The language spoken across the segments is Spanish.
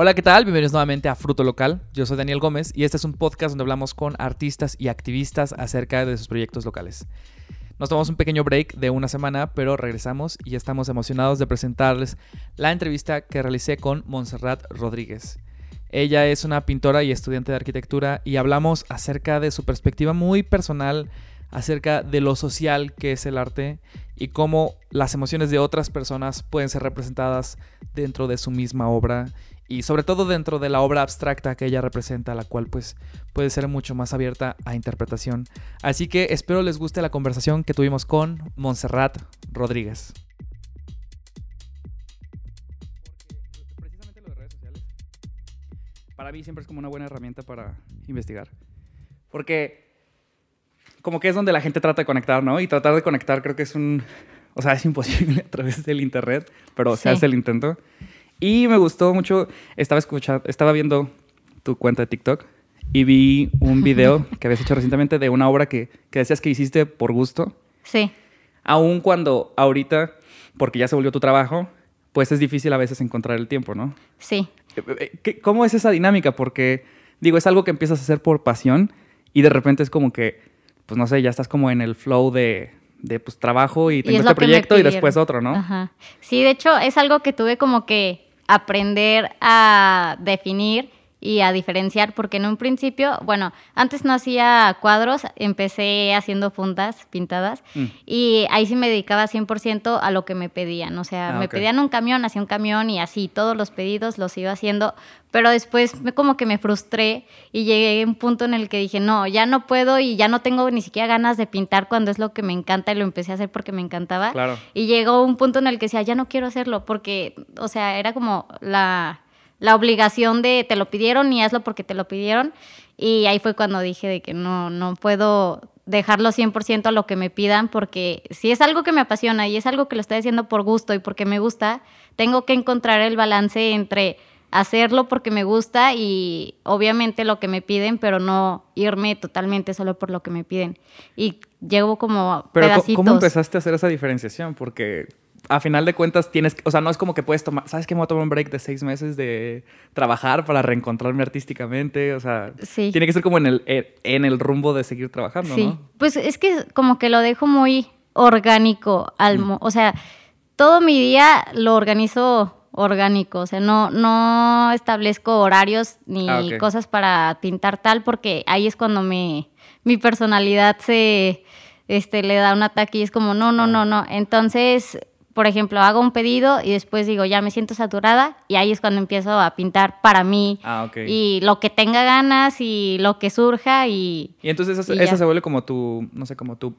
Hola, ¿qué tal? Bienvenidos nuevamente a Fruto Local. Yo soy Daniel Gómez y este es un podcast donde hablamos con artistas y activistas acerca de sus proyectos locales. Nos tomamos un pequeño break de una semana, pero regresamos y estamos emocionados de presentarles la entrevista que realicé con Montserrat Rodríguez. Ella es una pintora y estudiante de arquitectura y hablamos acerca de su perspectiva muy personal acerca de lo social que es el arte y cómo las emociones de otras personas pueden ser representadas dentro de su misma obra y sobre todo dentro de la obra abstracta que ella representa, la cual pues puede ser mucho más abierta a interpretación. Así que espero les guste la conversación que tuvimos con Montserrat Rodríguez. Precisamente lo de redes sociales, para mí siempre es como una buena herramienta para investigar. Porque como que es donde la gente trata de conectar, ¿no? Y tratar de conectar creo que es un... O sea, es imposible a través del internet, pero se hace el intento. Y me gustó mucho, estaba escuchando, estaba viendo tu cuenta de TikTok y vi un video que habías hecho recientemente de una obra que, que decías que hiciste por gusto. Sí. Aún cuando ahorita, porque ya se volvió tu trabajo, pues es difícil a veces encontrar el tiempo, ¿no? Sí. Eh, eh, ¿Cómo es esa dinámica? Porque, digo, es algo que empiezas a hacer por pasión y de repente es como que, pues no sé, ya estás como en el flow de, de pues trabajo y tengo este proyecto y después otro, ¿no? Ajá. Sí, de hecho es algo que tuve como que aprender a definir y a diferenciar, porque en un principio, bueno, antes no hacía cuadros, empecé haciendo fundas pintadas mm. y ahí sí me dedicaba 100% a lo que me pedían, o sea, ah, me pedían un camión, hacía un camión y así todos los pedidos los iba haciendo, pero después me, como que me frustré y llegué a un punto en el que dije, no, ya no puedo y ya no tengo ni siquiera ganas de pintar cuando es lo que me encanta y lo empecé a hacer porque me encantaba. Y llegó un punto en el que decía, ya no quiero hacerlo porque, o sea, era como la la obligación de te lo pidieron y hazlo porque te lo pidieron. Y ahí fue cuando dije de que no, no puedo dejarlo 100% a lo que me pidan porque si es algo que me apasiona y es algo que lo estoy haciendo por gusto y porque me gusta, tengo que encontrar el balance entre hacerlo porque me gusta y obviamente lo que me piden, pero no irme totalmente solo por lo que me piden. Y llevo como pero ¿cómo empezaste a hacer esa diferenciación? Porque a final de cuentas tienes, o sea, no es como que puedes tomar, ¿sabes qué? Me voy a tomar un break de seis meses de trabajar para reencontrarme artísticamente, o sea, tiene que ser como en el, en el rumbo de seguir trabajando, sí. Pues es que como que lo dejo muy orgánico, al, mm. o sea, todo mi día lo organizo orgánico, o sea, no, no establezco horarios ni ah, cosas para pintar tal, porque ahí es cuando me, mi personalidad se, este, le da un ataque y es como, no, no, no, no. Entonces, por ejemplo, hago un pedido y después digo, ya me siento saturada y ahí es cuando empiezo a pintar para mí ah, y lo que tenga ganas y lo que surja y... Y entonces esa, se vuelve como tu, no sé, como tu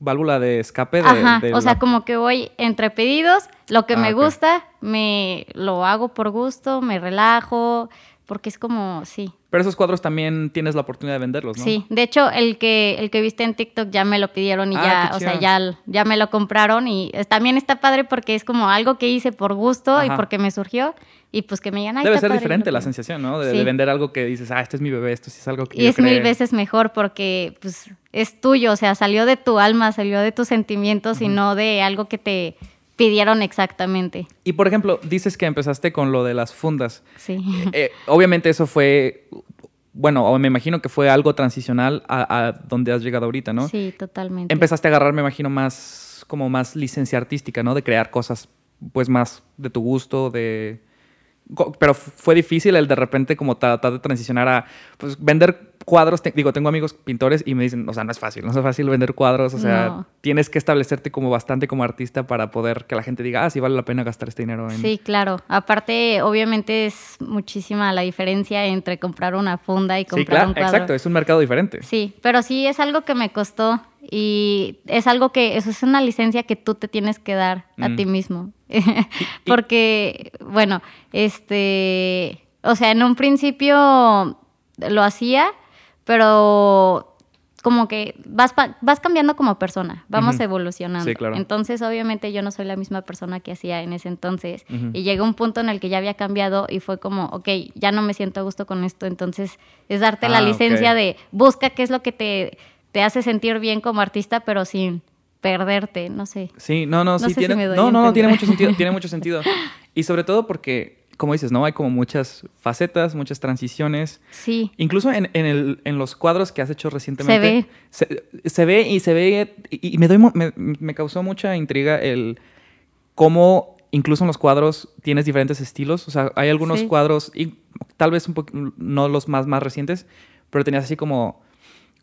válvula de escape de... Ajá, o sea, como que voy entre pedidos, lo que ah, me gusta, me lo hago por gusto, me relajo, porque es como, sí. Pero esos cuadros también tienes la oportunidad de venderlos, ¿no? Sí, de hecho, el que, el que viste en TikTok ya me lo pidieron y ah, ya, o sea, ya, ya me lo compraron y también está padre porque es como algo que hice por gusto y porque me surgió y pues que me digan, Debe ser diferente la sensación, ¿no? De, vender algo que dices, ah, este es mi bebé, esto sí es algo que Y es mil veces mejor porque, pues, es tuyo, o sea, salió de tu alma, salió de tus sentimientos y no de algo que te pidieron exactamente. Y por ejemplo, dices que empezaste con lo de las fundas. Sí. Eh, obviamente eso fue, bueno, me imagino que fue algo transicional a, donde has llegado ahorita, ¿no? Sí, totalmente. Empezaste a agarrar, me imagino, más como más licencia artística, ¿no? De crear cosas pues más de tu gusto, de pero fue difícil el de repente como tratar de transicionar a pues, vender cuadros. digo, tengo amigos pintores y me dicen, o sea, no es fácil, no es fácil vender cuadros. O sea, tienes que establecerte como bastante como artista para poder que la gente diga, ah, sí vale la pena gastar este dinero. En... Sí, claro. Aparte, obviamente es muchísima la diferencia entre comprar una funda y comprar un cuadro. Exacto, es un mercado diferente. Sí, pero sí es algo que me costó y es algo que, eso es una licencia que tú te tienes que dar a mm. ti mismo. Porque, bueno, este, o sea, en un principio lo hacía, pero como que vas, vas cambiando como persona, vamos evolucionando. Sí, claro. Entonces, obviamente, yo no soy la misma persona que hacía en ese entonces. Y llegó un punto en el que ya había cambiado y fue como, ok, ya no me siento a gusto con esto. Entonces, es darte la ah, licencia de busca qué es lo que te, te hace sentir bien como artista, pero sin perderte, no sé. Sí, no, no, sí tiene, no, no, no, tiene mucho sentido, tiene mucho sentido. Y sobre todo porque como dices, ¿no? Hay como muchas facetas, muchas transiciones. Sí. Incluso en, en, el, en los cuadros que has hecho recientemente. Se ve. Se, se ve y se ve. Y, y me, doy, me, me causó mucha intriga el cómo incluso en los cuadros tienes diferentes estilos. O sea, hay algunos Sí. cuadros, y tal vez un poco, no los más, más recientes, pero tenías así como,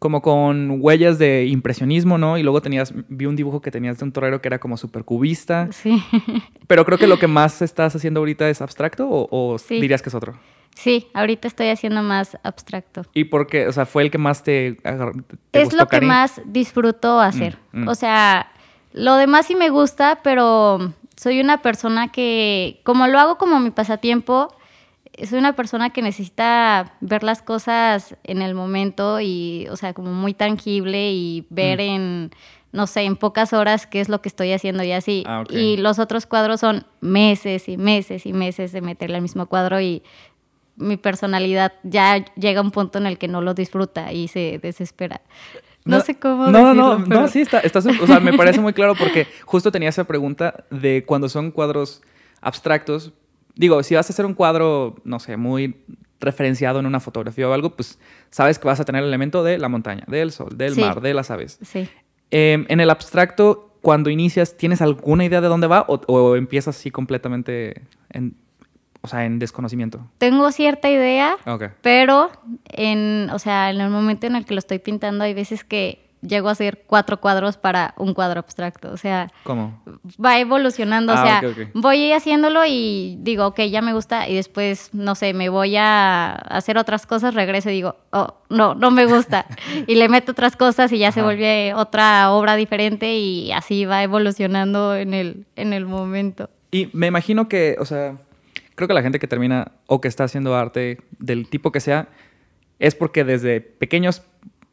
como con huellas de impresionismo, ¿no? Y luego tenías, vi un dibujo que tenías de un torero que era como súper cubista. Sí. Pero creo que lo que más estás haciendo ahorita es abstracto o, o Sí. dirías que es otro. Sí, ahorita estoy haciendo más abstracto. ¿Y por qué? O sea, fue el que más te, te es gustó, lo que más disfruto hacer. Mm, mm. O sea, lo demás sí me gusta, pero soy una persona que, como lo hago como mi pasatiempo, soy una persona que necesita ver las cosas en el momento y, o sea, como muy tangible y ver Mm. en, no sé, en pocas horas qué es lo que estoy haciendo y así. Ah. Y los otros cuadros son meses y meses y meses de meterle al mismo cuadro y mi personalidad ya llega a un punto en el que no lo disfruta y se desespera. No, sé cómo No, decirlo, no, no, pero- no, sí, está, está o sea, me parece muy claro porque justo tenía esa pregunta de cuando son cuadros abstractos. Digo, si vas a hacer un cuadro, no sé, muy referenciado en una fotografía o algo, pues sabes que vas a tener el elemento de la montaña, del sol, del Sí. mar, de las aves. Sí. Eh, en el abstracto, cuando inicias, ¿tienes alguna idea de dónde va o, o empiezas así completamente en, o sea, en desconocimiento? Tengo cierta idea, pero en, o sea, en el momento en el que lo estoy pintando hay veces que llego a hacer cuatro cuadros para un cuadro abstracto. O sea, ¿Cómo? va evolucionando. Ah, o sea, ok, ok. voy haciéndolo y digo, ok, ya me gusta. Y después, no sé, me voy a hacer otras cosas, regreso y digo, oh, no, no me gusta. y le meto otras cosas y ya se vuelve otra obra diferente y así va evolucionando en el, en el momento. Y me imagino que, o sea, creo que la gente que termina o que está haciendo arte del tipo que sea, es porque desde pequeños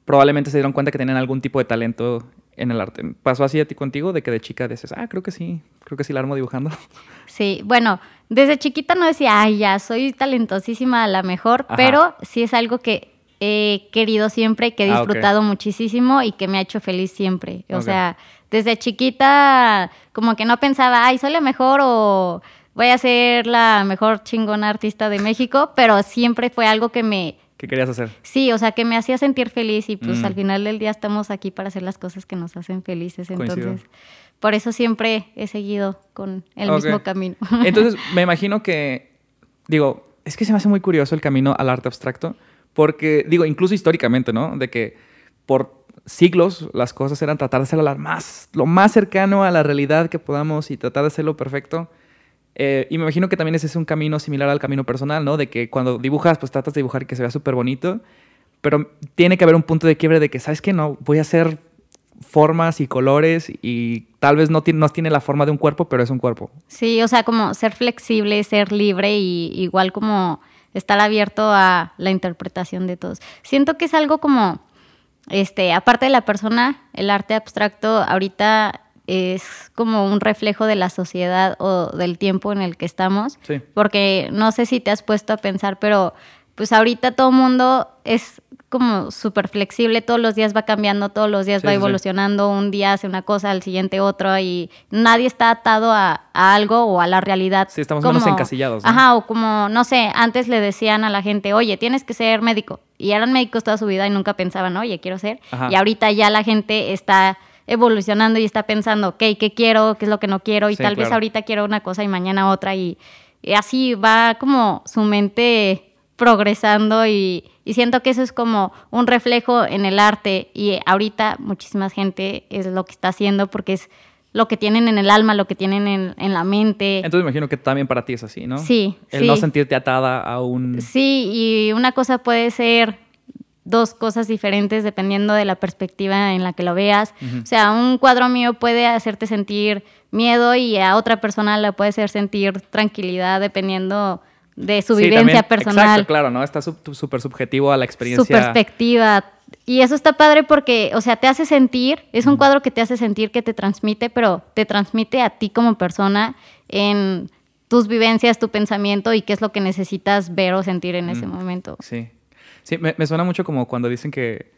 probablemente se dieron cuenta que tenían algún tipo de talento en el arte. ¿Pasó así a ti contigo? De que de chica dices, ah, creo que sí, creo que sí la armo dibujando. Sí, bueno, desde chiquita no decía, ay, ya soy talentosísima a la mejor, Ajá. pero sí es algo que he querido siempre, que he Ah, disfrutado muchísimo y que me ha hecho feliz siempre. O sea, desde chiquita como que no pensaba, ay, soy la mejor o voy a ser la mejor chingona artista de México, pero siempre fue algo que me, ¿Qué querías hacer? sí, o sea, que me hacía sentir feliz y pues Mm. al final del día estamos aquí para hacer las cosas que nos hacen felices. Coincido. Entonces, por eso siempre he seguido con el mismo camino. Entonces, me imagino que, digo, es que se me hace muy curioso el camino al arte abstracto, porque, digo, incluso históricamente, ¿no? De que por siglos las cosas eran tratar de ser lo más, lo más cercano a la realidad que podamos y tratar de hacerlo perfecto. Eh, y me imagino que también ese es un camino similar al camino personal, ¿no? De que cuando dibujas, pues tratas de dibujar que se vea súper bonito, pero tiene que haber un punto de quiebre de que, ¿sabes qué? No, voy a hacer formas y colores y tal vez no tiene, no tiene la forma de un cuerpo, pero es un cuerpo. Sí, o sea, como ser flexible, ser libre y igual como estar abierto a la interpretación de todos. Siento que es algo como, este, aparte de la persona, el arte abstracto ahorita es como un reflejo de la sociedad o del tiempo en el que estamos. Sí. Porque no sé si te has puesto a pensar, pero pues ahorita todo mundo es como súper flexible, todos los días va cambiando, todos los días Sí, va sí. evolucionando, un día hace una cosa, al siguiente otra, y nadie está atado a, a algo o a la realidad. Sí, estamos menos encasillados, ¿no? Ajá, o como, no sé, antes le decían a la gente, oye, tienes que ser médico, y eran médicos toda su vida y nunca pensaban, oye, quiero ser, Ajá. y ahorita ya la gente está evolucionando y está pensando, ok, ¿qué quiero? ¿Qué es lo que no quiero? Y Sí, tal vez ahorita quiero una cosa y mañana otra, y, y así va como su mente progresando y, y siento que eso es como un reflejo en el arte y ahorita muchísima gente es lo que está haciendo porque es lo que tienen en el alma, lo que tienen en, en la mente. Entonces me imagino que también para ti es así, ¿no? Sí, El sí. no sentirte atada a un... Sí, y una cosa puede ser dos cosas diferentes dependiendo de la perspectiva en la que lo veas. O sea, un cuadro mío puede hacerte sentir miedo y a otra persona le puede hacer sentir tranquilidad dependiendo de su Sí, vivencia también- personal. Exacto, claro, ¿no? Está sub- súper subjetivo a la experiencia. su perspectiva. Y eso está padre porque, o sea, te hace sentir, es un cuadro que te hace sentir que te transmite, pero te transmite a ti como persona en tus vivencias, tu pensamiento y qué es lo que necesitas ver o sentir en ese Mm. momento. Sí. Sí, me, me suena mucho como cuando dicen que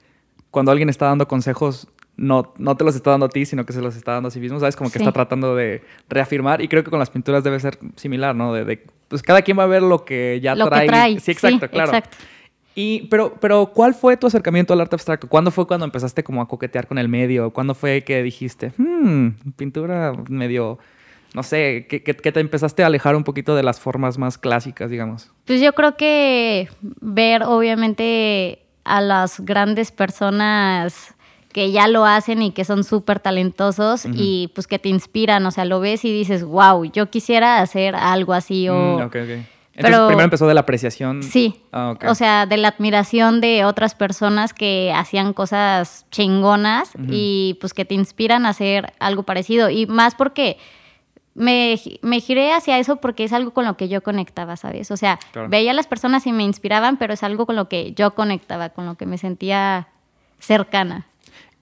cuando alguien está dando consejos no, no te los está dando a ti, sino que se los está dando a sí mismo, ¿sabes? Como que Sí. está tratando de reafirmar y creo que con las pinturas debe ser similar, ¿no? De, de- pues cada quien va a ver lo que ya Lo que trae. trae, Sí, exacto, sí, claro. exacto. Y, pero, pero, ¿cuál fue tu acercamiento al arte abstracto? ¿Cuándo fue cuando empezaste como a coquetear con el medio? ¿Cuándo fue que dijiste, hmm, pintura medio, no sé, que, que- que te empezaste a alejar un poquito de las formas más clásicas, digamos? Pues yo creo que ver obviamente a las grandes personas que ya lo hacen y que son súper talentosos y pues que te inspiran, o sea, lo ves y dices, wow, yo quisiera hacer algo así o... Mm, ok, ok. Entonces, Pero- primero empezó de la apreciación. Sí, Ah, o sea, de la admiración de otras personas que hacían cosas chingonas y pues que te inspiran a hacer algo parecido. Y más porque me, me giré hacia eso porque es algo con lo que yo conectaba, ¿sabes? O sea, Claro. veía a las personas y me inspiraban, pero es algo con lo que yo conectaba, con lo que me sentía cercana.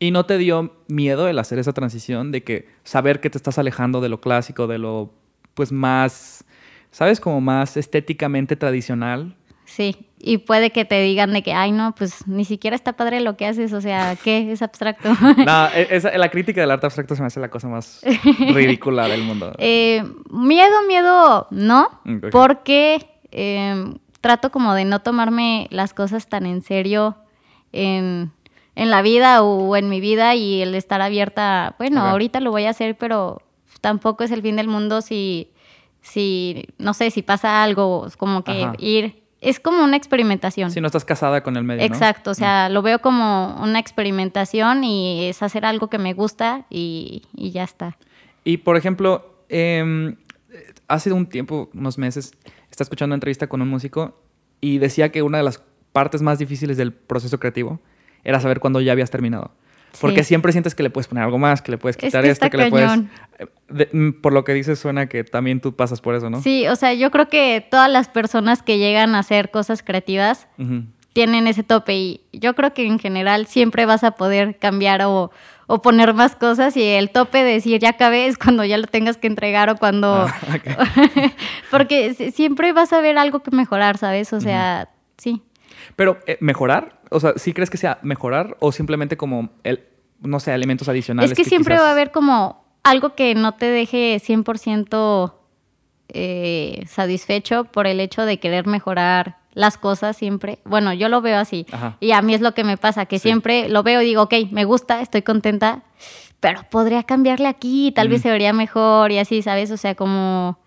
¿Y no te dio miedo el hacer esa transición de que saber que te estás alejando de lo clásico, de lo pues más, ¿sabes? Como más estéticamente tradicional. Sí, y puede que te digan de que, ay, no, pues ni siquiera está padre lo que haces, o sea, ¿qué? Es abstracto. No, e- esa- la crítica del arte abstracto se me hace la cosa más ridícula del mundo. Eh, miedo, miedo, no, Mm, porque eh, trato como de no tomarme las cosas tan en serio en, en la vida o en mi vida y el estar abierta, bueno, ahorita lo voy a hacer, pero tampoco es el fin del mundo si, si no sé, si pasa algo, como que Ajá. ir, es como una experimentación. Si no estás casada con el medio, ¿no? Mm. Exacto, o sea, lo veo como una experimentación y es hacer algo que me gusta y, y ya está. Y por ejemplo, em, hace un tiempo, unos meses, estaba escuchando una entrevista con un músico y decía que una de las partes más difíciles del proceso creativo era saber cuándo ya habías terminado. Porque Sí. siempre sientes que le puedes poner algo más, que le puedes Es quitar que esto, que le puedes... de- mm, por lo que dices, suena que también tú pasas por eso, ¿no? Sí, o sea, yo creo que todas las personas que llegan a hacer cosas creativas tienen ese tope y yo creo que en general siempre vas a poder cambiar o, o poner más cosas y el tope de decir ya acabé es cuando ya lo tengas que entregar o cuando... Ah. Porque si- siempre vas a ver algo que mejorar, ¿sabes? O sea, sí. Pero, eh, ¿mejorar? O sea, ¿sí crees que sea mejorar o simplemente como, el, no sé, elementos adicionales? Es que siempre quizás- va a haber como algo que no te deje 100% eh, satisfecho por el hecho de querer mejorar las cosas siempre. Bueno, yo lo veo así. Ajá. Y a mí es lo que me pasa, que Sí. siempre lo veo y digo, ok, me gusta, estoy contenta, pero podría cambiarle aquí, tal vez se vería mejor y así, ¿sabes? O sea, como...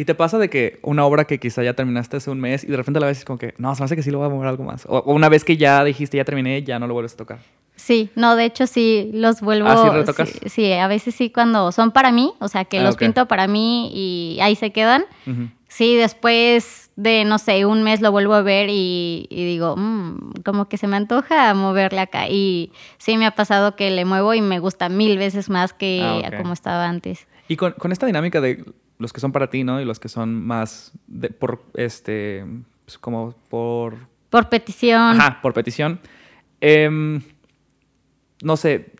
¿Y te pasa de que una obra que quizá ya terminaste hace un mes y de repente la ves y es como que, no, se me hace que sí lo voy a mover algo más? O, o una vez que ya dijiste, ya terminé, ya no lo vuelves a tocar. Sí, no, de hecho sí los vuelvo. ¿Ah, sí retocas? Sí, sí, a veces sí cuando son para mí, o sea, que Ah, los ok. pinto para mí y ahí se quedan. Ujú. Sí, después de, no sé, un mes lo vuelvo a ver y, y digo, "Mm, como que se me antoja moverle acá. Y sí me ha pasado que le muevo y me gusta mil veces más que Ah, ok. como estaba antes. Y con, con esta dinámica de los que son para ti, ¿no? Y los que son más de- por, este, pues, como por, Por petición. ajá, por petición. em, no sé,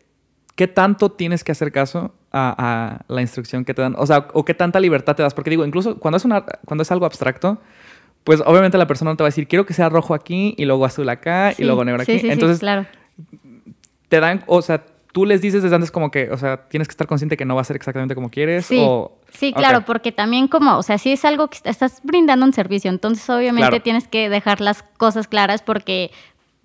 ¿qué tanto tienes que hacer caso a, a la instrucción que te dan? O sea, o qué tanta libertad te das. Porque digo, incluso cuando es, una, cuando es algo abstracto, pues obviamente la persona no te va a decir, quiero que sea rojo aquí y luego azul acá Sí, y luego negro aquí. sí, sí, Entonces, claro. te dan, o sea, tú les dices desde antes como que, o sea, tienes que estar consciente que no va a ser exactamente como quieres. Sí, o... sí, claro, porque también como, o sea, si es algo que est- estás brindando un servicio, entonces obviamente Claro. tienes que dejar las cosas claras porque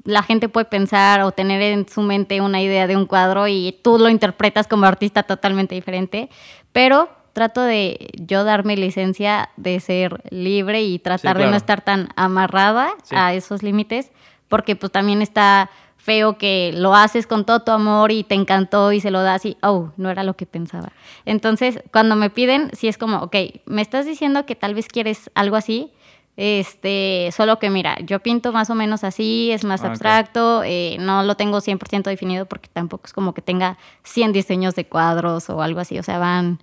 la gente puede pensar o tener en su mente una idea de un cuadro y tú lo interpretas como artista totalmente diferente, pero trato de yo darme licencia de ser libre y tratar de claro. no estar tan amarrada Sí. a esos límites, porque pues también está feo que lo haces con todo tu amor y te encantó y se lo das y, oh, no era lo que pensaba. Entonces, cuando me piden, sí es como, ok, me estás diciendo que tal vez quieres algo así, este, solo que mira, yo pinto más o menos así, es más Ah, abstracto, eh, no lo tengo 100% definido porque tampoco es como que tenga 100 diseños de cuadros o algo así, o sea, van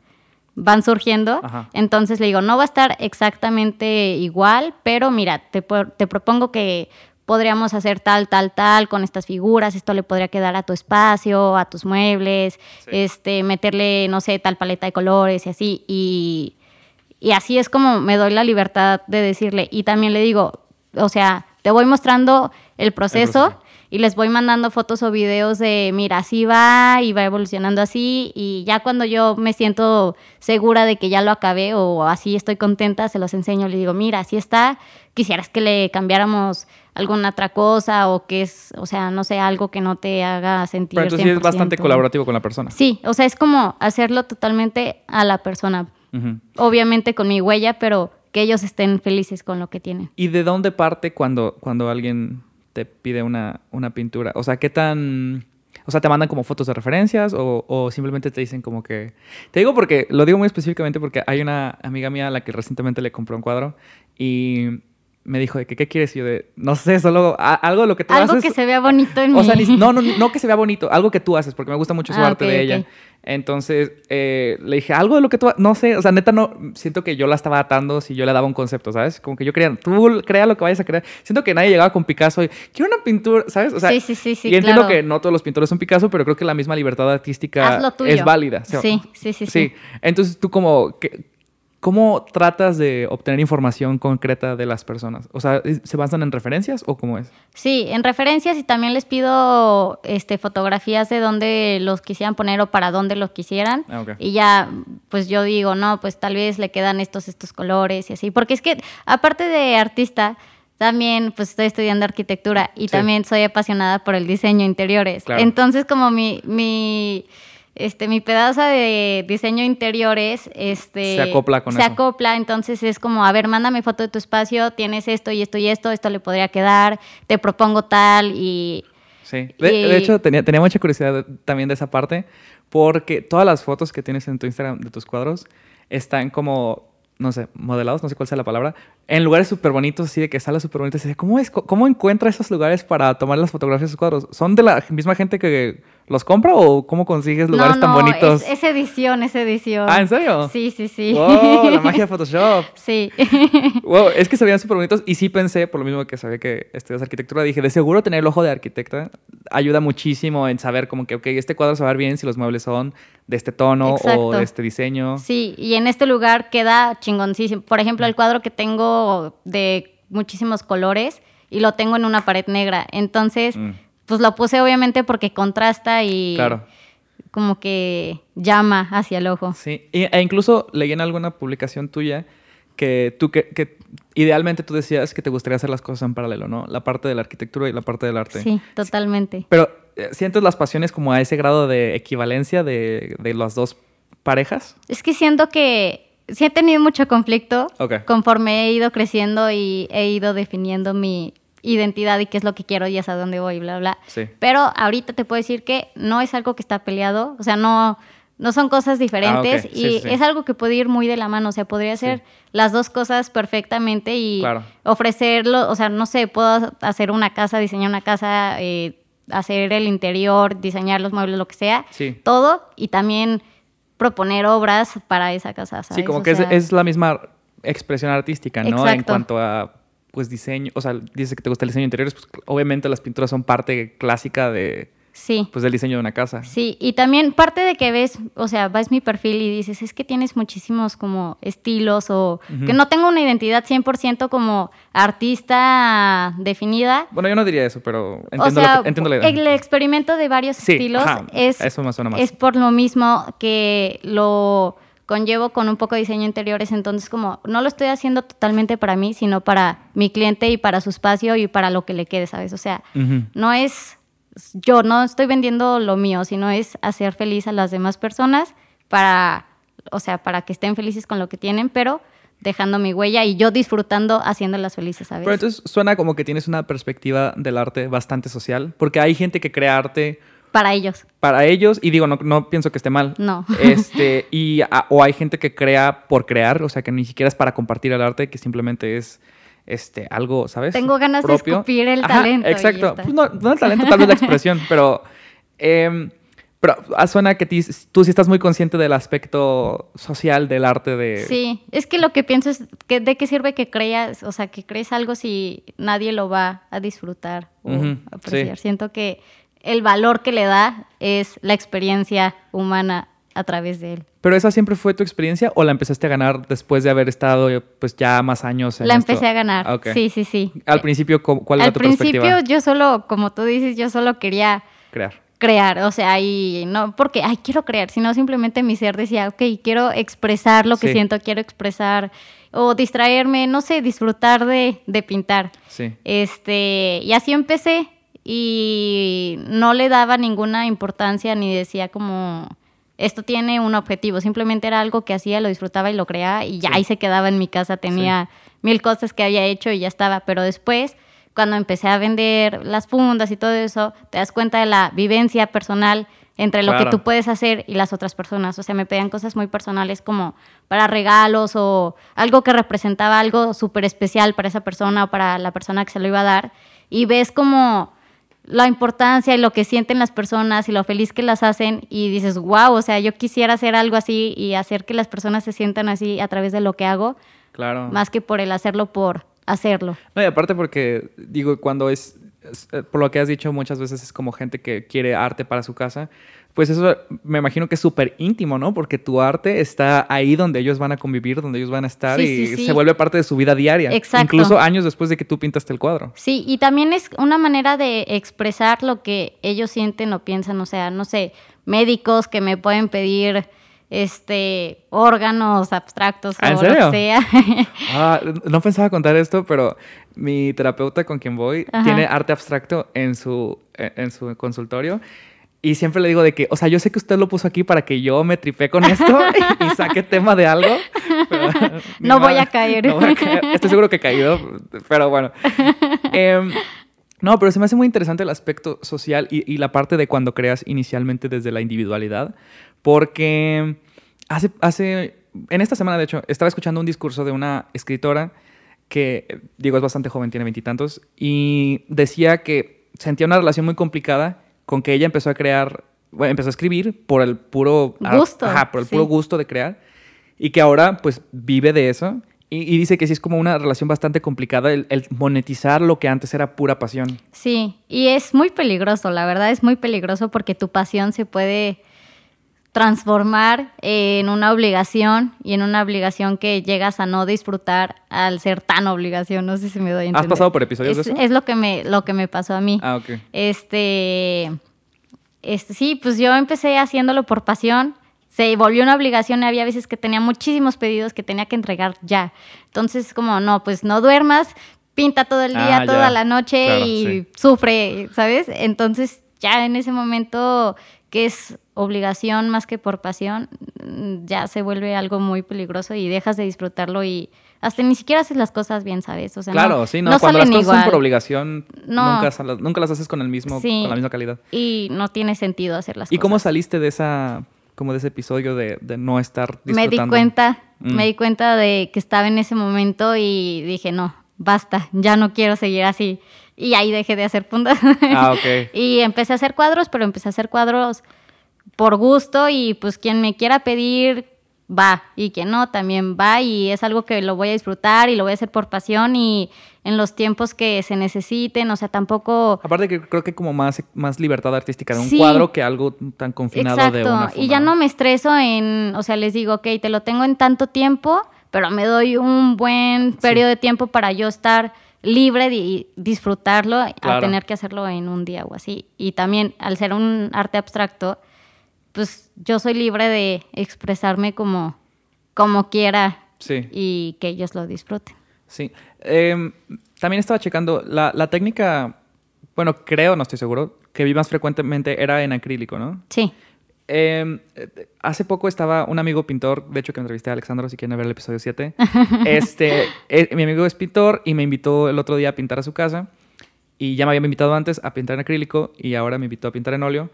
van surgiendo. Ajá. Entonces le digo, no va a estar exactamente igual, pero mira, te, te propongo que podríamos hacer tal, tal, tal con estas figuras, esto le podría quedar a tu espacio, a tus muebles, este, meterle, no sé, tal paleta de colores y así. Y, y así es como me doy la libertad de decirle. Y también le digo, o sea, te voy mostrando el proceso, proceso. y les voy mandando fotos o videos de, mira, así va y va evolucionando así y ya cuando yo me siento segura de que ya lo acabé o así estoy contenta, se los enseño, le digo, mira, así está, quisieras que le cambiáramos alguna otra cosa o que es, o sea, no sé, algo que no te haga sentir. Pero entonces sí es bastante colaborativo con la persona. Sí, o sea, es como hacerlo totalmente a la persona. Obviamente con mi huella, pero que ellos estén felices con lo que tienen. ¿Y de dónde parte cuando, cuando alguien te pide una, una pintura? O sea, ¿qué tan... O sea, te mandan como fotos de referencias o, o, simplemente te dicen como que... Te digo porque, lo digo muy específicamente porque hay una amiga mía a la que recientemente le compré un cuadro y me dijo de que, ¿qué quieres? Y yo de, no sé, solo algo lo que tú haces. Algo que se vea bonito en o mí. sea, no, no, no que se vea bonito, algo que tú haces, porque me gusta mucho su Ah, arte de ella. Entonces, eh, le dije, algo de lo que tú, ha-". no sé, o sea, neta, no, siento que yo la estaba atando si yo le daba un concepto, ¿sabes? Como que yo quería, tú crea lo que vayas a crear. Siento que nadie llegaba con Picasso y, quiero una pintura, ¿sabes? O sea, Sí, sí, sí, sí, y entiendo claro. que no todos los pintores son Picasso, pero creo que la misma libertad artística es válida. O sea, Sí, sí, sí, sí. Sí, entonces tú como, ¿qué- ¿cómo tratas de obtener información concreta de las personas? O sea, ¿se basan en referencias o cómo es? Sí, en referencias y también les pido este, fotografías de dónde los quisieran poner o para dónde los quisieran. Ah, ok. Y ya, pues yo digo, no, pues tal vez le quedan estos, estos colores y así. Porque es que, aparte de artista, también pues estoy estudiando arquitectura y Sí. también soy apasionada por el diseño interiores. Claro. Entonces, como mi, mi, este, mi pedazo de diseño interiores, este... Se acopla con se eso. acopla, entonces es como, a ver, mándame foto de tu espacio, tienes esto y esto y esto, esto le podría quedar, te propongo tal y... Sí. De, Y- de hecho, tenía, tenía mucha curiosidad también de esa parte, porque todas las fotos que tienes en tu Instagram de tus cuadros están como, no sé, modelados, no sé cuál sea la palabra, en lugares súper bonitos, así de que salen súper de, ¿Cómo, es, ¿Cómo encuentra esos lugares para tomar las fotografías de sus cuadros? ¿Son de la misma gente que los compra o cómo consigues lugares no, tan bonitos? Es, es edición, es edición. Ah, ¿en serio? Sí, sí, sí. ¡Wow! La magia de Photoshop. Sí. Wow, es que se veían súper bonitos y sí pensé, por lo mismo que sabía que estudias arquitectura, dije, de seguro tener el ojo de arquitecta ayuda muchísimo en saber como que, ok, este cuadro se va a ver bien si los muebles son de este tono o de este diseño. Sí, y en este lugar queda chingoncísimo. Por ejemplo, el cuadro que tengo de muchísimos colores y lo tengo en una pared negra. Entonces, Mm. pues lo puse obviamente porque contrasta y Claro. como que llama hacia el ojo. Sí, e incluso leí en alguna publicación tuya que tú que, que idealmente tú decías que te gustaría hacer las cosas en paralelo, ¿no? La parte de la arquitectura y la parte del arte. Sí, totalmente. Pero ¿sientes las pasiones como a ese grado de equivalencia de, de las dos parejas? Es que siento que sí he tenido mucho conflicto conforme he ido creciendo y he ido definiendo mi identidad y qué es lo que quiero y hasta dónde voy, bla, bla. Sí. Pero ahorita te puedo decir que no es algo que está peleado, o sea, no, no son cosas diferentes Ah. Sí, y sí, es algo que puede ir muy de la mano, o sea, podría hacer las dos cosas perfectamente y Claro. ofrecerlo, o sea, no sé, puedo hacer una casa, diseñar una casa, eh, hacer el interior, diseñar los muebles, lo que sea, Sí. todo y también proponer obras para esa casa, ¿sabes? Sí, como O que es, sea, es la misma expresión artística, ¿no? En cuanto a, pues, diseño, o sea, dices que te gusta el diseño interior, pues, obviamente las pinturas son parte clásica de, Sí. pues, del diseño de una casa. Sí, y también parte de que ves, o sea, ves mi perfil y dices, es que tienes muchísimos como estilos o que no tengo una identidad 100% como artista definida. Bueno, yo no diría eso, pero o entiendo, sea, lo que- entiendo la idea. el experimento de varios Sí, estilos ajá, es, eso me suena más. es por lo mismo que lo conllevo con un poco de diseño interiores, entonces como no lo estoy haciendo totalmente para mí, sino para mi cliente y para su espacio y para lo que le quede, ¿sabes? O sea, no es yo no estoy vendiendo lo mío, sino es hacer feliz a las demás personas para, o sea, para que estén felices con lo que tienen, pero dejando mi huella y yo disfrutando haciéndolas felices, ¿sabes? Pero entonces suena como que tienes una perspectiva del arte bastante social, porque hay gente que crea arte para ellos. para ellos y digo, no, no pienso que esté mal. No. Este, y, a- o hay gente que crea por crear, o sea, que ni siquiera es para compartir el arte, que simplemente es este, algo, ¿sabes? Tengo ganas de Propio. escupir el Ajá, talento Exacto. Pues no, no el talento, tal vez la expresión, pero... em, pero ah, suena que tú sí estás muy consciente del aspecto social del arte de... Sí, es que lo que pienso es que de qué sirve que creas, o sea, que crees algo si nadie lo va a disfrutar o apreciar. sí. Siento que el valor que le da es la experiencia humana a través de él. ¿Pero esa siempre fue tu experiencia o la empezaste a ganar después de haber estado pues ya más años en La esto? empecé a ganar. Ah. Sí, sí, sí. Al principio, ¿cómo- ¿cuál era Al tu principio perspectiva? yo solo, como tú dices, yo solo quería Crear. crear, o sea, y no porque, ay, quiero crear, sino simplemente mi ser decía, ok, quiero expresar lo que Sí. siento, quiero expresar o distraerme, no sé, disfrutar de, de pintar. Sí. Este, y así empecé y no le daba ninguna importancia ni decía como esto tiene un objetivo, simplemente era algo que hacía, lo disfrutaba y lo creaba y ya Sí. ahí se quedaba en mi casa, tenía mil cosas que había hecho y ya estaba, pero después cuando empecé a vender las fundas y todo eso, te das cuenta de la vivencia personal entre lo Claro. que tú puedes hacer y las otras personas. O sea, me pedían cosas muy personales como para regalos o algo que representaba algo súper especial para esa persona o para la persona que se lo iba a dar. Y ves como la importancia y lo que sienten las personas y lo feliz que las hacen y dices, wow, o sea, yo quisiera hacer algo así y hacer que las personas se sientan así a través de lo que hago, Claro. más que por el hacerlo por hacerlo. No, y aparte porque, digo, cuando es, por lo que has dicho muchas veces es como gente que quiere arte para su casa, pues eso me imagino que es súper íntimo, ¿no? Porque tu arte está ahí donde ellos van a convivir, donde ellos van a estar Sí, y sí, sí. se vuelve parte de su vida diaria. Exacto. Incluso años después de que tú pintaste el cuadro. Sí, y también es una manera de expresar lo que ellos sienten o piensan, o sea, no sé, médicos que me pueden pedir este órganos abstractos ¿Ah, en o lo serio? que sea. Ah, no pensaba contar esto, pero mi terapeuta con quien voy Ajá. tiene arte abstracto en su, en en su consultorio. Y siempre le digo de que, o sea, yo sé que usted lo puso aquí para que yo me tripé con esto y saque tema de algo. pero No voy modo, a caer. no voy a caer. Estoy seguro que he caído, pero bueno. Em, no, pero se me hace muy interesante el aspecto social y, y la parte de cuando creas inicialmente desde la individualidad, porque hace, hace, en esta semana de hecho, estaba escuchando un discurso de una escritora que, digo, es bastante joven, tiene veintitantos, y decía que sentía una relación muy complicada con que ella empezó a crear, bueno, empezó a escribir por el puro Gusto, ajá, por el sí. puro gusto de crear, y que ahora pues vive de eso. Y, y dice que sí es como una relación bastante complicada el, el monetizar lo que antes era pura pasión. Sí, y es muy peligroso, la verdad es muy peligroso porque tu pasión se puede transformar en una obligación y en una obligación que llegas a no disfrutar al ser tan obligación, no sé si me doy a entender. ¿Has pasado por episodios es, de eso? Es lo que me, lo que me pasó a mí. Ah, ok. Este, este, sí, pues yo empecé haciéndolo por pasión. Se volvió una obligación y había veces que tenía muchísimos pedidos que tenía que entregar ya. Entonces, como, no, pues no duermas, pinta todo el día, Ah, toda ya. la noche Claro, y sí. sufre, ¿sabes? Entonces, ya en ese momento que es obligación más que por pasión, mm, ya se vuelve algo muy peligroso y dejas de disfrutarlo y hasta ni siquiera haces las cosas bien, ¿sabes? O sea, Claro, no, sí, no, cuando las cosas son por igual. obligación, No. nunca, nunca las haces con el mismo, Sí. con la misma calidad. y no tiene sentido hacer las ¿Y cosas. cómo saliste de esa, como de ese episodio de, de no estar me disfrutando? di cuenta, Mm. me di cuenta de que estaba en ese momento y dije, no, basta, ya no quiero seguir así. Y ahí dejé de hacer puntas. Ah, ok. y empecé a hacer cuadros, pero empecé a hacer cuadros por gusto y pues quien me quiera pedir va y quien no también va y es algo que lo voy a disfrutar y lo voy a hacer por pasión y en los tiempos que se necesiten, o sea, tampoco Aparte que creo que como más, más libertad artística de un Sí. cuadro que algo tan confinado de Exacto, una y ya no me estreso en, o sea, les digo, ok, te lo tengo en tanto tiempo, pero me doy un buen periodo de tiempo para yo estar libre y disfrutarlo a tener que hacerlo en un día o así. Y también, al ser un arte abstracto, pues yo soy libre de expresarme como, como quiera Sí. y que ellos lo disfruten. Sí. Em, también estaba checando, la, la técnica, bueno, creo, no estoy seguro, que vi más frecuentemente era en acrílico, ¿no? Sí. Eh, hace poco estaba un amigo pintor, de hecho que entrevisté a Alexandro, si quieren ver el episodio 7. este, eh, mi amigo es pintor y me invitó el otro día a pintar a su casa. Y ya me había invitado antes a pintar en acrílico y ahora me invitó a pintar en óleo.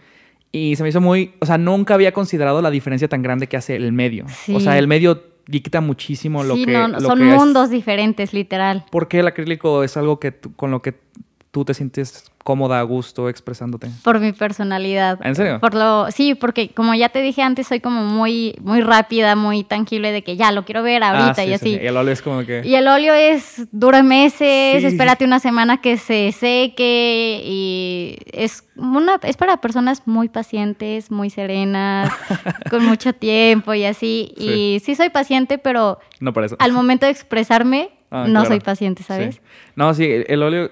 Y se me hizo muy, o sea, nunca había considerado la diferencia tan grande que hace el medio. Sí. O sea, el medio dicta muchísimo lo sí, que... no, lo son que es- mundos diferentes, literal. porque el acrílico es algo que con lo que tú te sientes cómoda, a gusto expresándote? Por mi personalidad. ¿En serio? Por lo, sí, porque como ya te dije antes, soy como muy, muy rápida, muy tangible de que ya lo quiero ver ahorita Ah, sí, y sí, así. sí. Y el óleo es como que... Y el óleo es dura meses, espérate una semana que se seque y es una es para personas muy pacientes, muy serenas, con mucho tiempo y así. Sí. Y sí soy paciente, pero No para eso. al momento de expresarme Ah, no claro. soy paciente, ¿sabes? No, sí, el, el óleo,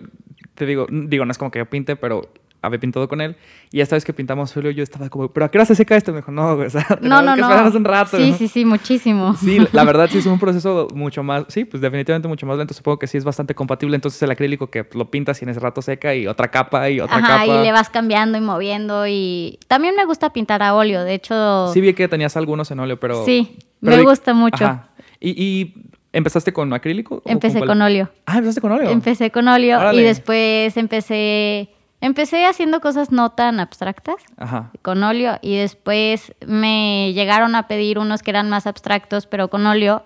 te digo, digo, no es como que yo pinte, pero había pintado con él. Y esta vez que pintamos óleo, yo estaba como, ¿pero a qué hora se seca esto? Me dijo, no, o sea, No, no, que no. un rato. Sí, ¿no? sí, sí, muchísimo. Sí, la verdad sí es un proceso mucho más, sí, pues definitivamente mucho más lento. Supongo que sí es bastante compatible. Entonces el acrílico que lo pintas y en ese rato seca y otra capa y otra Ajá, capa. y le vas cambiando y moviendo y también me gusta pintar a óleo, de hecho Sí vi que tenías algunos en óleo, pero... Sí, pero me gusta mucho. Ajá. ¿Y, y empezaste con acrílico? empecé con óleo. Ah, empezaste con óleo. Empecé con óleo y después empecé empecé haciendo cosas no tan abstractas Ajá. con óleo y después me llegaron a pedir unos que eran más abstractos pero con óleo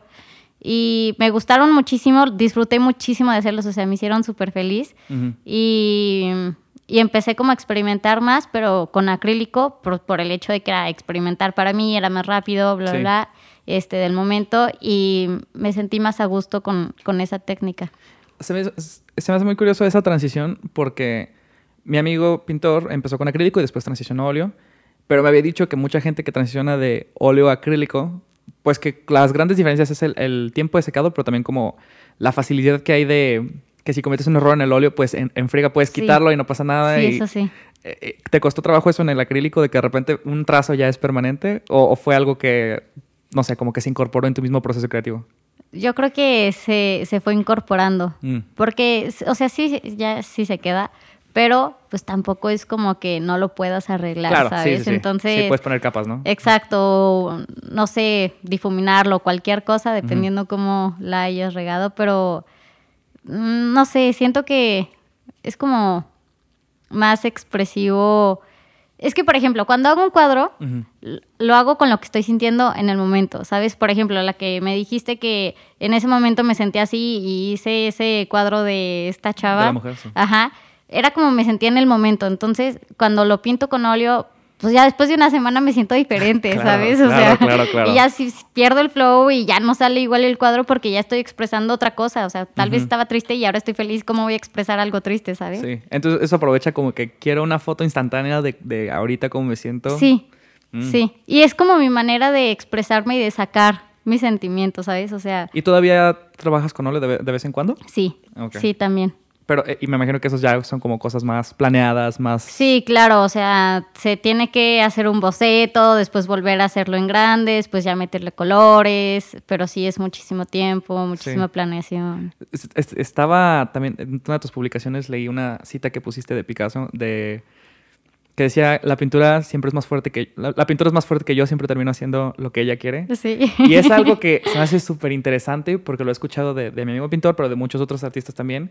y me gustaron muchísimo, disfruté muchísimo de hacerlos, o sea, me hicieron súper feliz y, y empecé como a experimentar más, pero con acrílico por, por el hecho de que era experimentar para mí, era más rápido, bla, Sí. bla, este, del momento y me sentí más a gusto con, con esa técnica. Se me, se me hace muy curioso esa transición porque mi amigo pintor empezó con acrílico y después transicionó a óleo, pero me había dicho que mucha gente que transiciona de óleo a acrílico, pues que las grandes diferencias es el, el tiempo de secado, pero también como la facilidad que hay de que si cometes un error en el óleo, pues en, en friega puedes Sí. quitarlo y no pasa nada. Sí, y, eso sí. eh, eh, ¿Te costó trabajo eso en el acrílico de que de repente un trazo ya es permanente o, o fue algo que, no sé, como que se incorporó en tu mismo proceso creativo? Yo creo que se, se fue incorporando. Mm. Porque, o sea, sí, ya sí se queda, pero pues tampoco es como que no lo puedas arreglar, Claro, ¿sabes? sí, sí, sí. Entonces, Sí, puedes poner capas, ¿no? exacto, no sé, difuminarlo, cualquier cosa, dependiendo cómo la hayas regado, pero mm, no sé, siento que es como más expresivo. Es que, por ejemplo, cuando hago un cuadro, lo hago con lo que estoy sintiendo en el momento, ¿sabes? Por ejemplo, la que me dijiste que en ese momento me sentí así y hice ese cuadro de esta chava. De la mujer, sí. Ajá. Era como me sentía en el momento. Entonces, cuando lo pinto con óleo, pues ya después de una semana me siento diferente, Claro, ¿sabes? O claro, sea, claro, claro. y ya si pierdo el flow y ya no sale igual el cuadro porque ya estoy expresando otra cosa. O sea, tal vez estaba triste y ahora estoy feliz. ¿Cómo voy a expresar algo triste, sabes? Sí, entonces eso aprovecha como que quiero una foto instantánea de, de ahorita cómo me siento. Sí, Mm. sí. Y es como mi manera de expresarme y de sacar mis sentimientos, ¿sabes? O sea, ¿Y todavía trabajas con óleo de, ve- de vez en cuando? sí, sí también. Pero, eh, y me imagino que esos ya son como cosas más planeadas, más... Sí, claro, o sea, se tiene que hacer un boceto, después volver a hacerlo en grande, después ya meterle colores, pero sí es muchísimo tiempo, muchísima Sí. planeación. Es- es- Estaba también, en una de tus publicaciones leí una cita que pusiste de Picasso, de que decía, la pintura siempre es más fuerte que... La, la pintura es más fuerte que yo, siempre termino haciendo lo que ella quiere. Sí. Y es algo que se me hace súper interesante porque lo he escuchado de, de mi amigo pintor, pero de muchos otros artistas también,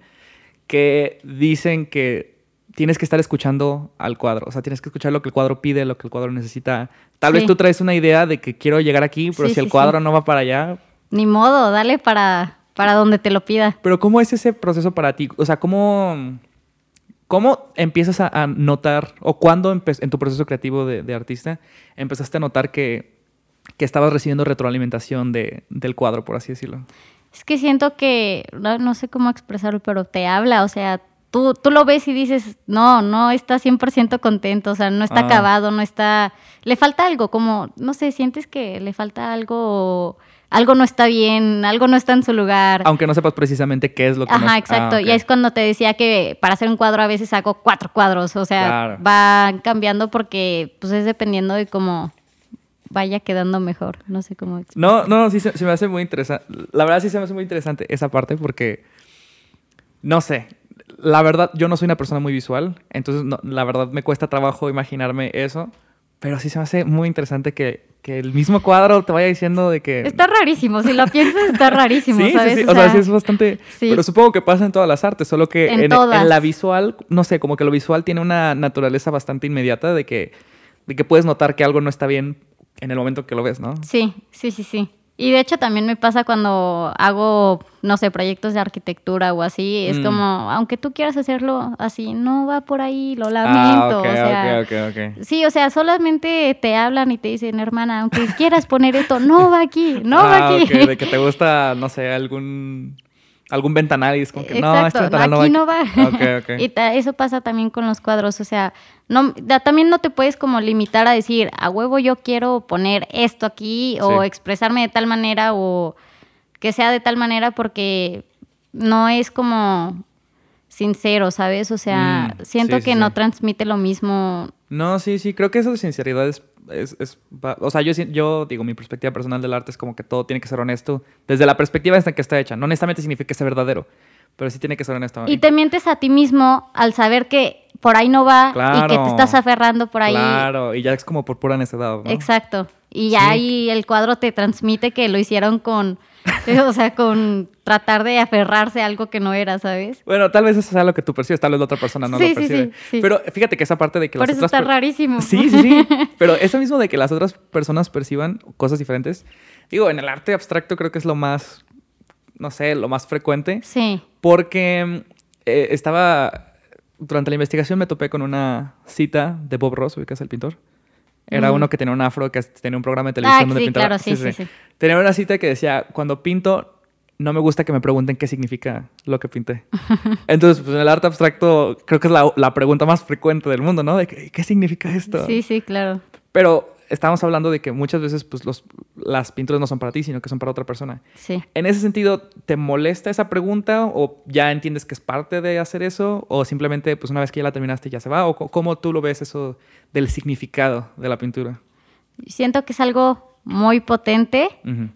que dicen que tienes que estar escuchando al cuadro. O sea, tienes que escuchar lo que el cuadro pide, lo que el cuadro necesita. Tal vez tú traes una idea de que quiero llegar aquí, pero Sí, si el sí, cuadro no va para allá. Ni modo, dale para, para donde te lo pida. Pero ¿cómo es ese proceso para ti? O sea, ¿cómo, cómo empiezas a, a notar, o cuándo en tu proceso creativo de, de artista empezaste a notar que, que estabas recibiendo retroalimentación de, del cuadro, por así decirlo? Es que siento que, no, no sé cómo expresarlo, pero te habla, o sea, tú, tú lo ves y dices, no, no está 100% contento, o sea, no está Ah. acabado, no está, le falta algo, como, no sé, sientes que le falta algo, algo no está bien, algo no está en su lugar. Aunque no sepas precisamente qué es lo que... no- Ajá, Ah, exacto. ok. Y es cuando te decía que para hacer un cuadro a veces hago cuatro cuadros. O sea, Claro. va cambiando porque pues es dependiendo de cómo vaya quedando mejor. No sé cómo explicar. No, no, sí se, se me hace muy interesante. La verdad sí se me hace muy interesante esa parte porque, no sé, la verdad yo no soy una persona muy visual, entonces no- la verdad me cuesta trabajo imaginarme eso, pero sí se me hace muy interesante que, que el mismo cuadro te vaya diciendo de que... Está rarísimo. Si lo piensas, está rarísimo, sí, ¿sabes? sí, sí, o sea, sí es bastante... sí. Pero supongo que pasa en todas las artes, solo que En en la visual, no sé, como que lo visual tiene una naturaleza bastante inmediata de que, de que puedes notar que algo no está bien en el momento que lo ves, ¿no? Sí, sí, sí, sí. Y de hecho también me pasa cuando hago, no sé, proyectos de arquitectura o así, es Mm. como, aunque tú quieras hacerlo así, no va por ahí, lo Ah, lamento. ok, o sea, ok, ok, ok. Sí, o sea, solamente te hablan y te dicen, hermana, aunque quieras poner esto, no va aquí, no va Ah, aquí. de que te gusta, no sé, algún algún ventanal y es como que no, este Exacto, ventanal aquí no no va. va. Ok, ok. Y eso pasa también con los cuadros, o sea, no, da- también no te puedes como limitar a decir, a huevo yo quiero poner esto aquí o expresarme de tal manera o que sea de tal manera porque no es como sincero, ¿sabes? O sea, Mm, siento sí, sí, que no transmite lo mismo. No, sí, sí, creo que eso de sinceridad es, es, es- o sea, yo, yo digo, mi perspectiva personal del arte es como que todo tiene que ser honesto, desde la perspectiva en que está hecha, no necesariamente significa que sea verdadero, pero sí tiene que ser honesto. Y te mientes a ti mismo al saber que por ahí no va y que te estás aferrando por ahí. Claro, y ya es como por pura necedad, ¿no? Exacto. Y ya Sí. ahí el cuadro te transmite que lo hicieron con, o sea, con tratar de aferrarse a algo que no era, ¿sabes? Bueno, tal vez eso sea lo que tú percibes, tal vez la otra persona no Sí, lo sí, percibe. sí, sí. Pero fíjate que esa parte de que Por las eso otras está rarísimo. Sí, sí, sí. Pero eso mismo de que las otras personas perciban cosas diferentes, digo, en el arte abstracto creo que es lo más, no sé, lo más frecuente. Sí. Porque eh, estaba. Durante la investigación me topé con una cita de Bob Ross, ubicas el pintor. Era Mm. uno que tenía un afro, que tenía un programa de televisión Ah, donde sí, pintaba. claro, sí, sí, sí. Tenía una cita que decía: Cuando pinto, no me gusta que me pregunten qué significa lo que pinté. Entonces, pues en el arte abstracto, creo que es la, la pregunta más frecuente del mundo, ¿no? De que, ¿qué significa esto? Sí, sí, claro. Pero estamos hablando de que muchas veces, pues, los, las pinturas no son para ti, sino que son para otra persona. Sí. En ese sentido, ¿te molesta esa pregunta o ya entiendes que es parte de hacer eso o simplemente pues una vez que ya la terminaste ya se va o cómo tú lo ves eso del significado de la pintura? Siento que es algo muy potente,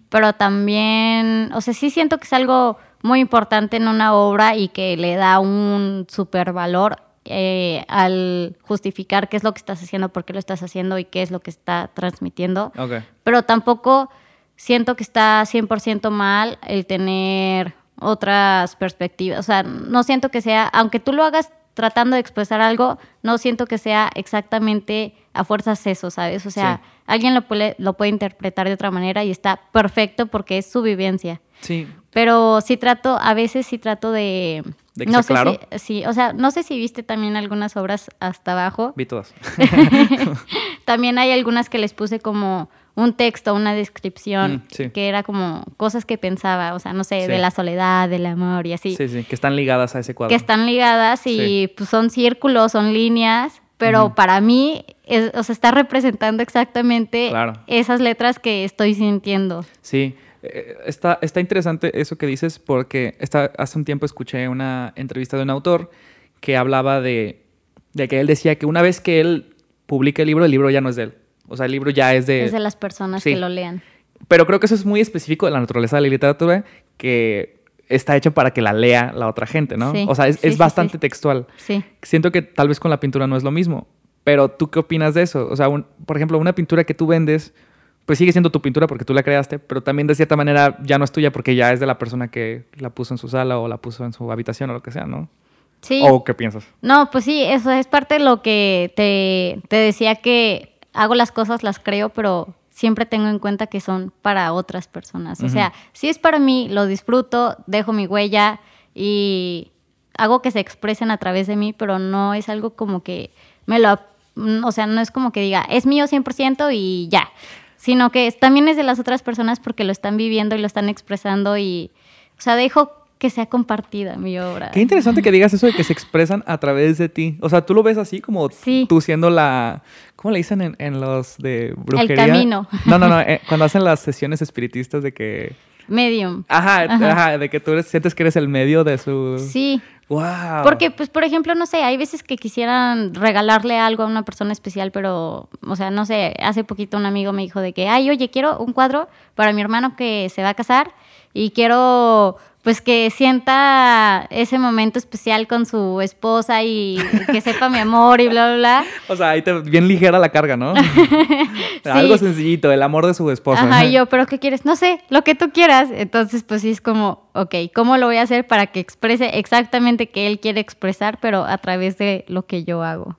pero también, o sea, sí siento que es algo muy importante en una obra y que le da un super valor eh, al justificar qué es lo que estás haciendo, por qué lo estás haciendo y qué es lo que está transmitiendo. Ok. Pero tampoco siento que está 100% mal el tener otras perspectivas. O sea, no siento que sea, aunque tú lo hagas tratando de expresar algo, no siento que sea exactamente a fuerzas eso, ¿sabes? O sea, Sí. alguien lo puede, lo puede interpretar de otra manera y está perfecto porque es su vivencia. Sí. Pero sí trato, a veces sí trato de... ¿De que no sea sé claro? si, sí, o sea, no sé si viste también algunas obras hasta abajo. Vi todas. También hay algunas que les puse como un texto, una descripción, Mm, sí. que era como cosas que pensaba, o sea, no sé, Sí. de la soledad, del amor y así, Sí, sí, que están ligadas a ese cuadro. que están ligadas y Sí. pues son círculos, son líneas, pero para mí, es- o sea, está representando exactamente Claro. esas letras que estoy sintiendo. Sí, eh, está, está interesante eso que dices porque está, hace un tiempo escuché una entrevista de un autor que hablaba de, de que él decía que una vez que él publica el libro, el libro ya no es de él. O sea, el libro ya es de... es de las personas sí. que lo lean. Pero creo que eso es muy específico de la naturaleza de la literatura que está hecho para que la lea la otra gente, ¿no? Sí, O sea, es, sí, es bastante sí. textual. Sí. Siento que tal vez con la pintura no es lo mismo. Pero tú qué opinas de eso? O sea, un- por ejemplo, una pintura que tú vendes, pues sigue siendo tu pintura porque tú la creaste, pero también de cierta manera ya no es tuya porque ya es de la persona que la puso en su sala o la puso en su habitación o lo que sea, ¿no? Sí. ¿O qué piensas? No, pues sí, eso es parte de lo que te, te decía que hago las cosas, las creo, pero siempre tengo en cuenta que son para otras personas. O sea, si es para mí, lo disfruto, dejo mi huella y hago que se expresen a través de mí, pero no es algo como que me lo... O sea, no es como que diga, es mío 100% y ya, sino que también es de las otras personas porque lo están viviendo y lo están expresando y, o sea, dejo que sea compartida mi obra. Qué interesante que digas eso de que se expresan a través de ti. O sea, tú lo ves así como Sí. tú siendo la... ¿Cómo le dicen en, en los de brujería? camino. No, no, no. eh, cuando hacen las sesiones espiritistas de que... Medium. Ajá, Ajá. ajá, de que tú eres- sientes que eres el medio de su... Sí, Porque pues por ejemplo, no sé, hay veces que quisieran regalarle algo a una persona especial, pero, o sea, no sé, hace poquito un amigo me dijo de que, ay, oye, quiero un cuadro para mi hermano que se va a casar y quiero pues que sienta ese momento especial con su esposa y que sepa mi amor y bla, bla, bla. O sea, ahí te, bien ligera la carga, ¿no? Algo sencillito, el amor de su esposa. Ajá, y yo, pero ¿qué quieres? No sé, lo que tú quieras. Entonces, pues sí es como, ok, ¿cómo lo voy a hacer para que exprese exactamente que él quiere expresar, pero a través de lo que yo hago?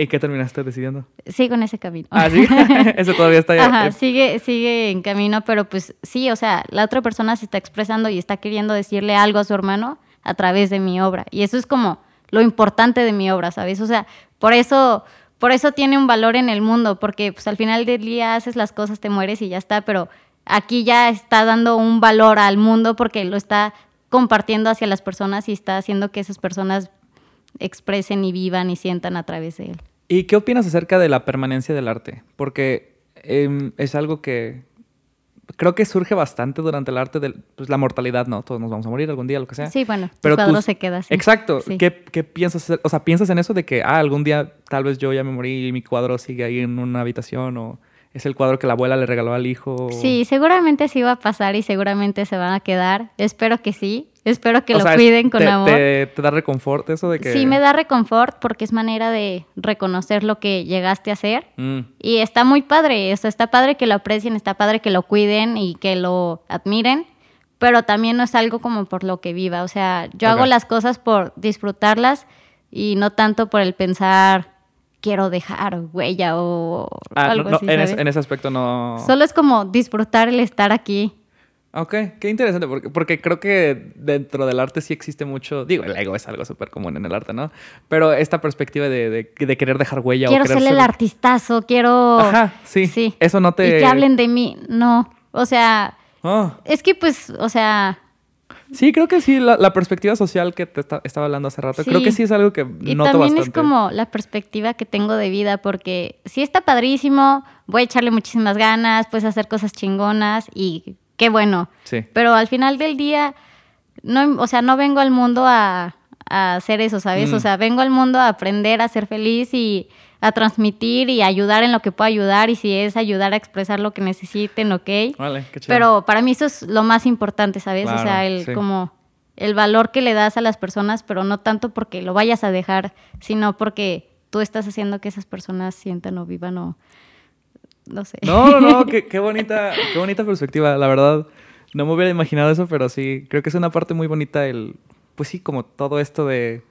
¿Y qué terminaste decidiendo? Sigo en ese camino. Ah, sí. Ese todavía está Ajá, eh, sigue, sigue en camino, pero pues sí, o sea, la otra persona se está expresando y está queriendo decirle algo a su hermano a través de mi obra. Y eso es como lo importante de mi obra, ¿sabes? O sea, por eso, por eso tiene un valor en el mundo, porque pues al final del día haces las cosas, te mueres y ya está, pero aquí ya está dando un valor al mundo porque lo está compartiendo hacia las personas y está haciendo que esas personas expresen y vivan y sientan a través de él. ¿Y qué opinas acerca de la permanencia del arte? Porque em, es algo que creo que surge bastante durante el arte de pues, la mortalidad, ¿no? Todos nos vamos a morir algún día, lo que sea. Sí, bueno, Pero cuadro tú- se queda así. Exacto. Sí. ¿Qué, qué piensas? O sea, ¿piensas en eso de que, ah, algún día tal vez yo ya me morí y mi cuadro sigue ahí en una habitación? ¿O es el cuadro que la abuela le regaló al hijo? Sí, seguramente sí va a pasar y seguramente se van a quedar. Espero que sí. Espero que O lo sea, cuiden con te, amor. Te, te da reconfort eso de que... Sí, me da reconfort porque es manera de reconocer lo que llegaste a hacer. Mm, Y está muy padre, o sea, está padre que lo aprecien, está padre que lo cuiden y que lo admiren, pero también no es algo como por lo que viva. O sea, yo hago Ok. las cosas por disfrutarlas y no tanto por el pensar, quiero dejar huella o ah, no, algo no, así. en, es- en ese aspecto no... Solo es como disfrutar el estar aquí. Ok, qué interesante, porque, porque creo que dentro del arte sí existe mucho, digo, el ego es algo súper común en el arte, ¿no? Pero esta perspectiva de, de- de querer dejar huella quiero o querer ser el artistazo, quiero... Ajá, sí, eso no te- Y que hablen de mí, no. O sea, Ah, es que pues, o sea, sí, creo que sí, la, la perspectiva social que te esta- estaba hablando hace rato, creo Sí. que sí es algo que Y noto también bastante. es como la perspectiva que tengo de vida, porque sí está padrísimo, voy a echarle muchísimas ganas, puedes hacer cosas chingonas y qué bueno. Sí. Pero al final del día, no, o sea, no vengo al mundo a, a hacer eso, ¿sabes? Mm. O sea, vengo al mundo a aprender a ser feliz y a transmitir y ayudar en lo que pueda ayudar y si es ayudar a expresar lo que necesiten, ok. Vale, qué chido. Pero para mí eso es lo más importante, ¿sabes? o sea, el sí. como el valor que le das a las personas, pero no tanto porque lo vayas a dejar, sino porque tú estás haciendo que esas personas sientan o vivan o no sé. No, no, no, qué, qué bonita, qué bonita perspectiva, la verdad. No me hubiera imaginado eso, pero sí, creo que es una parte muy bonita el, pues sí, como todo esto de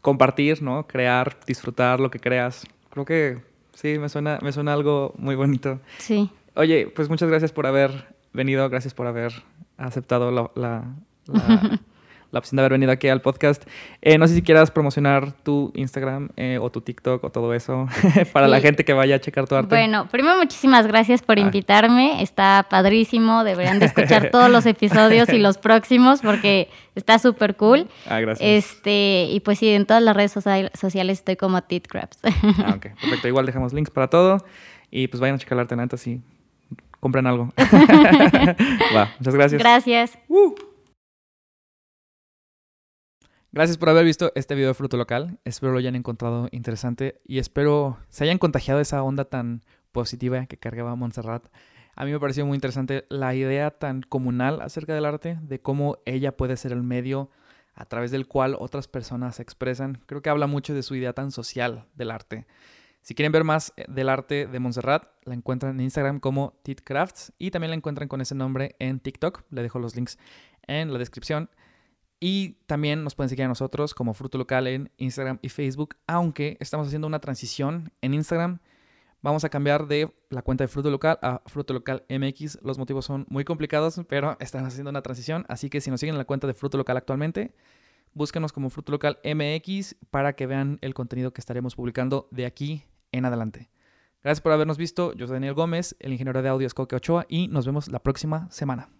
compartir, ¿no? Crear, disfrutar lo que creas. Creo que sí, me suena, me suena algo muy bonito. Sí. Oye, pues muchas gracias por haber venido, gracias por haber aceptado la, la, la- la opción de haber venido aquí al podcast. Eh, no sé si quieras promocionar tu Instagram eh, o tu TikTok o todo eso para la gente que vaya a checar tu arte. Bueno, primero muchísimas gracias por Ah. invitarme. Está padrísimo. Deberían de escuchar todos los episodios y los próximos porque está súper cool. Ah, gracias. Este, y pues sí, en todas las redes social- sociales estoy como Titcraps. Ah, ok, perfecto. Igual dejamos links para todo. Y pues vayan a checar el arte, neta, sí. Compren algo. Va, muchas gracias. Gracias. Gracias por haber visto este video de Fruto Local. Espero lo hayan encontrado interesante y espero se hayan contagiado esa onda tan positiva que cargaba Montserrat. A mí me pareció muy interesante la idea tan comunal acerca del arte, de cómo ella puede ser el medio a través del cual otras personas se expresan. Creo que habla mucho de su idea tan social del arte. Si quieren ver más eh, del arte de Montserrat, la encuentran en Instagram como Titcrafts y también la encuentran con ese nombre en TikTok. Le dejo los links en la descripción. Y también nos pueden seguir a nosotros como Fruto Local en Instagram y Facebook, aunque estamos haciendo una transición en Instagram. Vamos a cambiar de la cuenta de Fruto Local a Fruto Local MX. Los motivos son muy complicados, pero estamos haciendo una transición. Así que si nos siguen en la cuenta de Fruto Local actualmente, búsquenos como Fruto Local MX para que vean el contenido que estaremos publicando de aquí en adelante. Gracias por habernos visto. Yo soy Daniel Gómez, el ingeniero de audio Coque Ochoa y nos vemos la próxima semana.